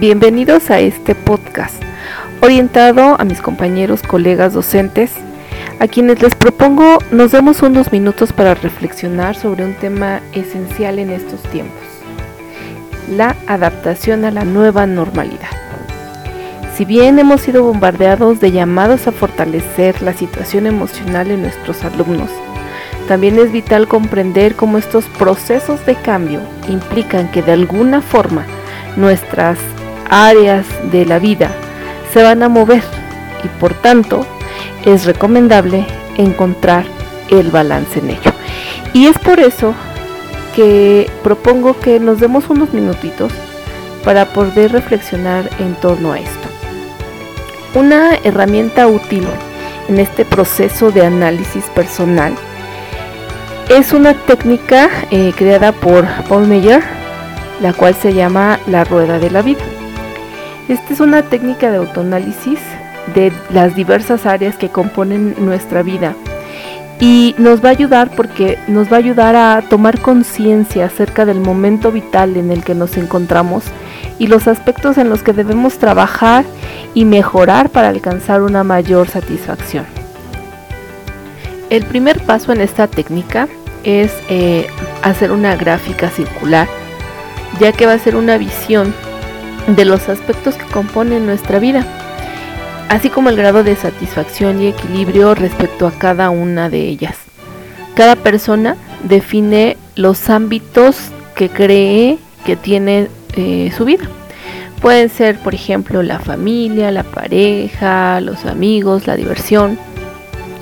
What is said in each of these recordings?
Bienvenidos a este podcast orientado a mis compañeros, colegas docentes, a quienes les propongo nos demos unos minutos para reflexionar sobre un tema esencial en estos tiempos, la adaptación a la nueva normalidad. Si bien hemos sido bombardeados de llamados a fortalecer la situación emocional en nuestros alumnos, también es vital comprender cómo estos procesos de cambio implican que de alguna forma nuestras áreas de la vida se van a mover y por tanto es recomendable encontrar el balance en ello. Y es por eso que propongo que nos demos unos minutitos para poder reflexionar en torno a esto. Una herramienta útil en este proceso de análisis personal es una técnica eh, creada por Paul Meyer, la cual se llama la rueda de la vida. Esta es una técnica de autoanálisis de las diversas áreas que componen nuestra vida y nos va a ayudar porque nos va a ayudar a tomar conciencia acerca del momento vital en el que nos encontramos y los aspectos en los que debemos trabajar y mejorar para alcanzar una mayor satisfacción. El primer paso en esta técnica es eh, hacer una gráfica circular, ya que va a ser una visión de los aspectos que componen nuestra vida, así como el grado de satisfacción y equilibrio respecto a cada una de ellas. Cada persona define los ámbitos que cree que tiene eh, su vida. Pueden ser, por ejemplo, la familia, la pareja, los amigos, la diversión,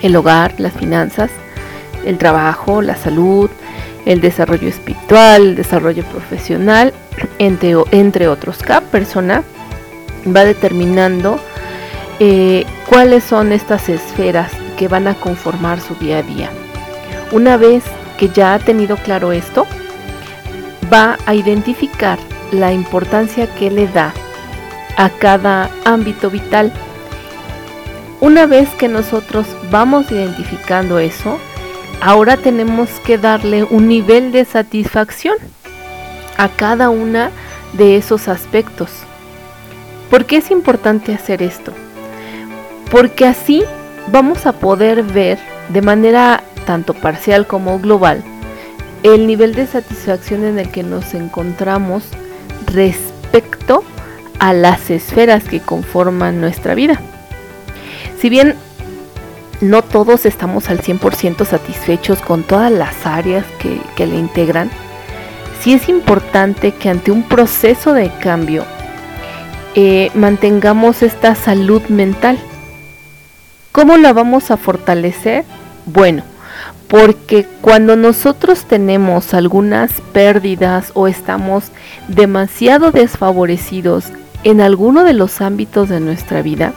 el hogar, las finanzas, el trabajo, la salud, el desarrollo espiritual, el desarrollo profesional, entre, otros. Cada persona va determinando eh, cuáles son estas esferas que van a conformar su día a día. Una vez que ya ha tenido claro esto, va a identificar la importancia que le da a cada ámbito vital. Una vez que nosotros vamos identificando eso, ahora tenemos que darle un nivel de satisfacción a cada una de esos aspectos. ¿Por qué es importante hacer esto? Porque así vamos a poder ver de manera tanto parcial como global el nivel de satisfacción en el que nos encontramos respecto a las esferas que conforman nuestra vida. Si bien no todos estamos al 100% satisfechos con todas las áreas que, le integran, sí es importante que ante un proceso de cambio eh, mantengamos esta salud mental. ¿Cómo la vamos a fortalecer? Bueno, porque cuando nosotros tenemos algunas pérdidas o estamos demasiado desfavorecidos en alguno de los ámbitos de nuestra vida,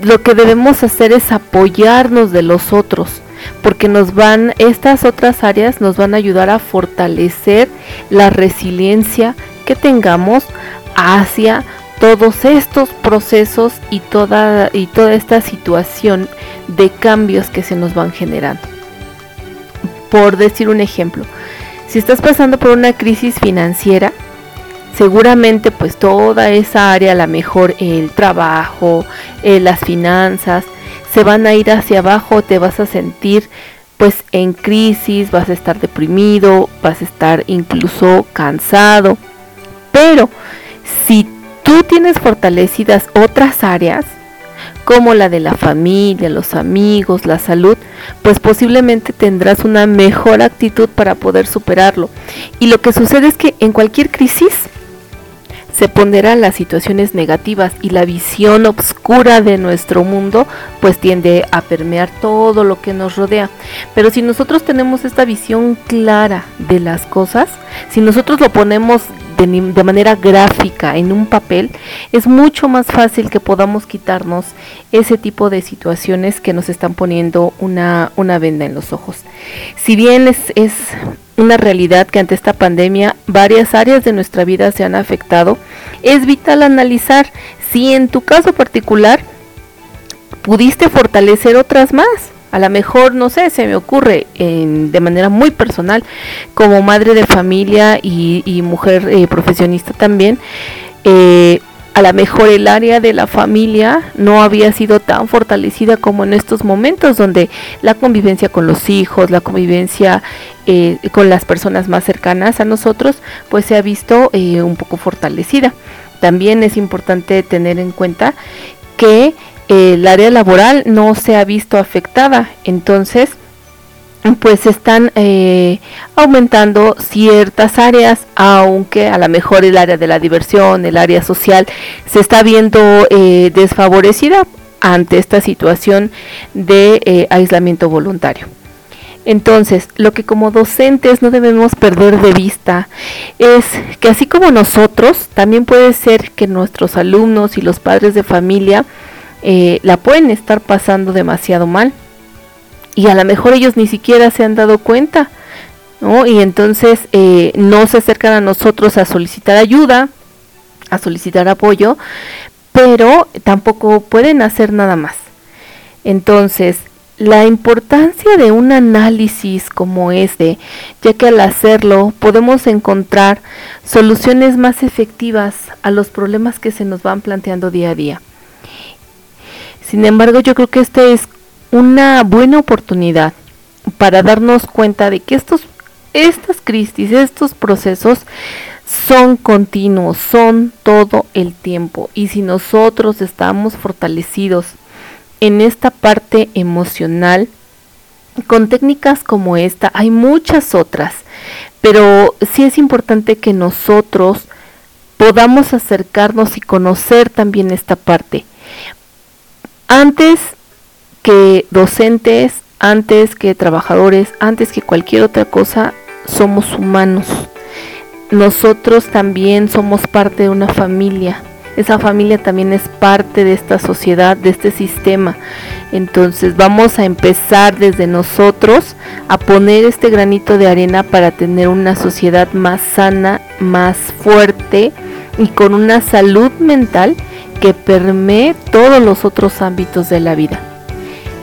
lo que debemos hacer es apoyarnos de los otros, porque nos van, estas otras áreas nos van a ayudar a fortalecer la resiliencia que tengamos hacia todos estos procesos y toda, y toda esta situación de cambios que se nos van generando. Por decir un ejemplo, si estás pasando por una crisis financiera, seguramente pues toda esa área, la mejor el trabajo, eh, las finanzas, se van a ir hacia abajo, te vas a sentir pues en crisis, vas a estar deprimido, vas a estar incluso cansado. Pero si tú tienes fortalecidas otras áreas, como la de la familia, los amigos, la salud, pues posiblemente tendrás una mejor actitud para poder superarlo. Y lo que sucede es que en cualquier crisis se ponderan las situaciones negativas y la visión oscura de nuestro mundo pues tiende a permear todo lo que nos rodea. Pero si nosotros tenemos esta visión clara de las cosas, si nosotros lo ponemos de, manera gráfica en un papel, es mucho más fácil que podamos quitarnos ese tipo de situaciones que nos están poniendo una, una venda en los ojos. Si bien es, es una realidad que ante esta pandemia varias áreas de nuestra vida se han afectado, es vital analizar si en tu caso particular pudiste fortalecer otras más. A lo mejor, no sé, se me ocurre de manera muy personal, como madre de familia y, mujer eh, profesionista también, eh, a lo mejor el área de la familia no había sido tan fortalecida como en estos momentos donde la convivencia con los hijos, la convivencia eh, con las personas más cercanas a nosotros, pues se ha visto un poco fortalecida. También es importante tener en cuenta que el área laboral no se ha visto afectada, entonces pues están eh, aumentando ciertas áreas, aunque a lo mejor el área de la diversión, el área social, se está viendo eh, desfavorecida ante esta situación de eh, aislamiento voluntario. Entonces, lo que como docentes no debemos perder de vista es que así como nosotros, también puede ser que nuestros alumnos y los padres de familia la pueden estar pasando demasiado mal y a lo mejor ellos ni siquiera se han dado cuenta. Y entonces eh, no se acercan a nosotros a solicitar ayuda, a solicitar apoyo, pero tampoco pueden hacer nada más. Entonces, la importancia de un análisis como este, ya que al hacerlo podemos encontrar soluciones más efectivas a los problemas que se nos van planteando día a día. Sin embargo, yo creo que este es una buena oportunidad para darnos cuenta de que estos, estas crisis, estos procesos son continuos, son todo el tiempo. Y si nosotros estamos fortalecidos en esta parte emocional, con técnicas como esta, hay muchas otras, pero sí es importante que nosotros podamos acercarnos y conocer también esta parte. Antes que docentes, antes que trabajadores, antes que cualquier otra cosa, somos humanos. Nosotros también somos parte de una familia. Esa familia también es parte de esta sociedad, de este sistema. Entonces vamos a empezar desde nosotros a poner este granito de arena para tener una sociedad más sana, más fuerte y con una salud mental que permee todos los otros ámbitos de la vida.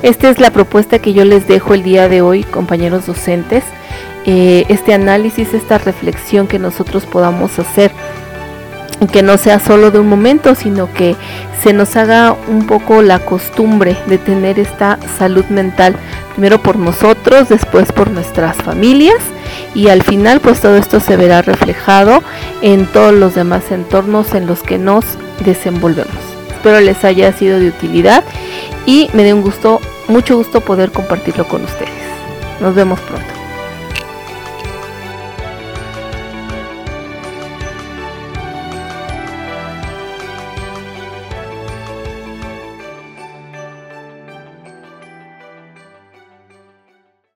Esta es la propuesta que yo les dejo el día de hoy, compañeros docentes. Eh, este análisis, esta reflexión que nosotros podamos hacer, que no sea solo de un momento, sino que se nos haga un poco la costumbre de tener esta salud mental, primero por nosotros, después por nuestras familias y al final pues todo esto se verá reflejado en todos los demás entornos en los que nos desenvolvemos. Espero les haya sido de utilidad y me dé un gusto mucho gusto poder compartirlo con ustedes. Nos vemos pronto.